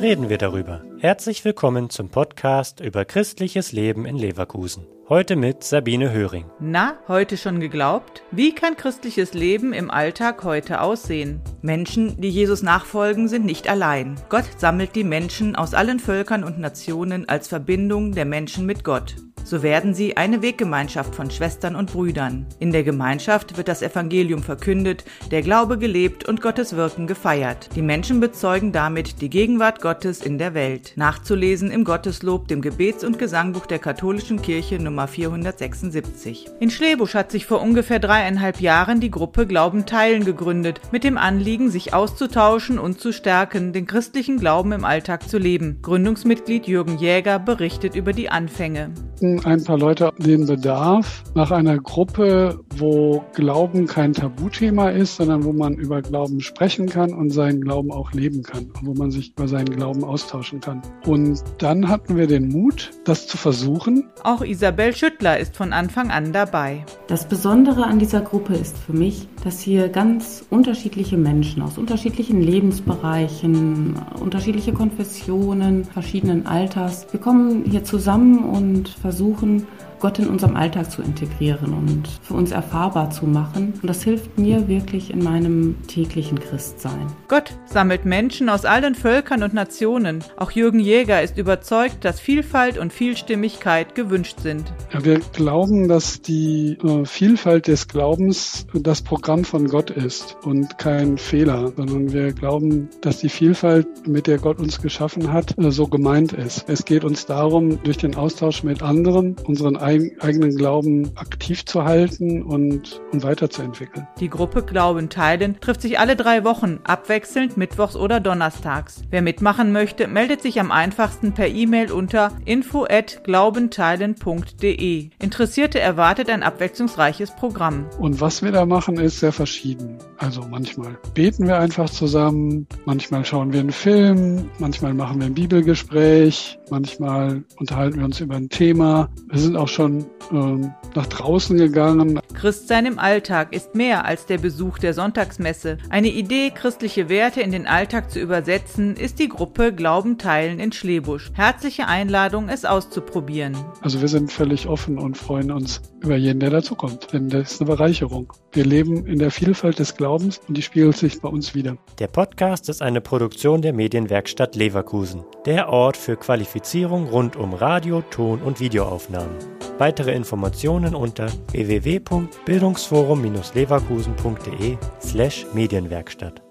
reden wir darüber. Herzlich willkommen zum Podcast über christliches Leben in Leverkusen. Heute mit Sabine Höring. Na, heute schon geglaubt? Wie kann christliches Leben im Alltag heute aussehen? Menschen, die Jesus nachfolgen, sind nicht allein. Gott sammelt die Menschen aus allen Völkern und Nationen als Verbindung der Menschen mit Gott. So werden sie eine Weggemeinschaft von Schwestern und Brüdern. In der Gemeinschaft wird das Evangelium verkündet, der Glaube gelebt und Gottes Wirken gefeiert. Die Menschen bezeugen damit die Gegenwart Gottes in der Welt. Nachzulesen im Gotteslob, dem Gebets- und Gesangbuch der katholischen Kirche Nummer 476. In Schlebusch hat sich vor ungefähr dreieinhalb Jahren die Gruppe Glauben teilen gegründet, mit dem Anliegen, sich auszutauschen und zu stärken, den christlichen Glauben im Alltag zu leben. Gründungsmitglied Jürgen Jäger berichtet über die Anfänge ein paar Leute den Bedarf nach einer Gruppe, wo Glauben kein Tabuthema ist, sondern wo man über Glauben sprechen kann und seinen Glauben auch leben kann, wo man sich über seinen Glauben austauschen kann. Und dann hatten wir den Mut, das zu versuchen. Auch Isabel Schüttler ist von Anfang an dabei. Das Besondere an dieser Gruppe ist für mich, dass hier ganz unterschiedliche Menschen aus unterschiedlichen Lebensbereichen, unterschiedliche Konfessionen, verschiedenen Alters, wir kommen hier zusammen und versuchen, versuchen, Gott in unserem Alltag zu integrieren und für uns erfahrbar zu machen. Und das hilft mir wirklich in meinem täglichen Christsein. Gott sammelt Menschen aus allen Völkern und Nationen. Auch Jürgen Jäger ist überzeugt, dass Vielfalt und Vielstimmigkeit gewünscht sind. Ja, wir glauben, dass die äh, Vielfalt des Glaubens das Programm von Gott ist und kein Fehler, sondern wir glauben, dass die Vielfalt, mit der Gott uns geschaffen hat, äh, so gemeint ist. Es geht uns darum, durch den Austausch mit anderen unseren eigenen Glauben aktiv zu halten und, und weiterzuentwickeln. Die Gruppe Glauben teilen trifft sich alle drei Wochen, abwechselnd mittwochs oder donnerstags. Wer mitmachen möchte, meldet sich am einfachsten per E-Mail unter info@glaubenteilen.de. Interessierte erwartet ein abwechslungsreiches Programm. Und was wir da machen, ist sehr verschieden. Also manchmal beten wir einfach zusammen, manchmal schauen wir einen Film, manchmal machen wir ein Bibelgespräch, manchmal unterhalten wir uns über ein Thema. Wir sind auch schon schon ähm, nach draußen gegangen. Christsein im Alltag ist mehr als der Besuch der Sonntagsmesse. Eine Idee, christliche Werte in den Alltag zu übersetzen, ist die Gruppe Glauben teilen in Schlebusch. Herzliche Einladung, es auszuprobieren. Also wir sind völlig offen und freuen uns über jeden, der dazukommt, denn das ist eine Bereicherung. Wir leben in der Vielfalt des Glaubens und die spiegelt sich bei uns wieder. Der Podcast ist eine Produktion der Medienwerkstatt Leverkusen, der Ort für Qualifizierung rund um Radio, Ton und Videoaufnahmen. Weitere Informationen unter www.bildungsforum-leverkusen.de slash Medienwerkstatt.